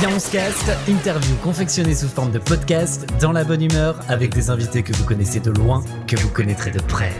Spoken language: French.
Viens cast, interview confectionnée sous forme de podcast, dans la bonne humeur, avec des invités que vous connaissez de loin, que vous connaîtrez de près.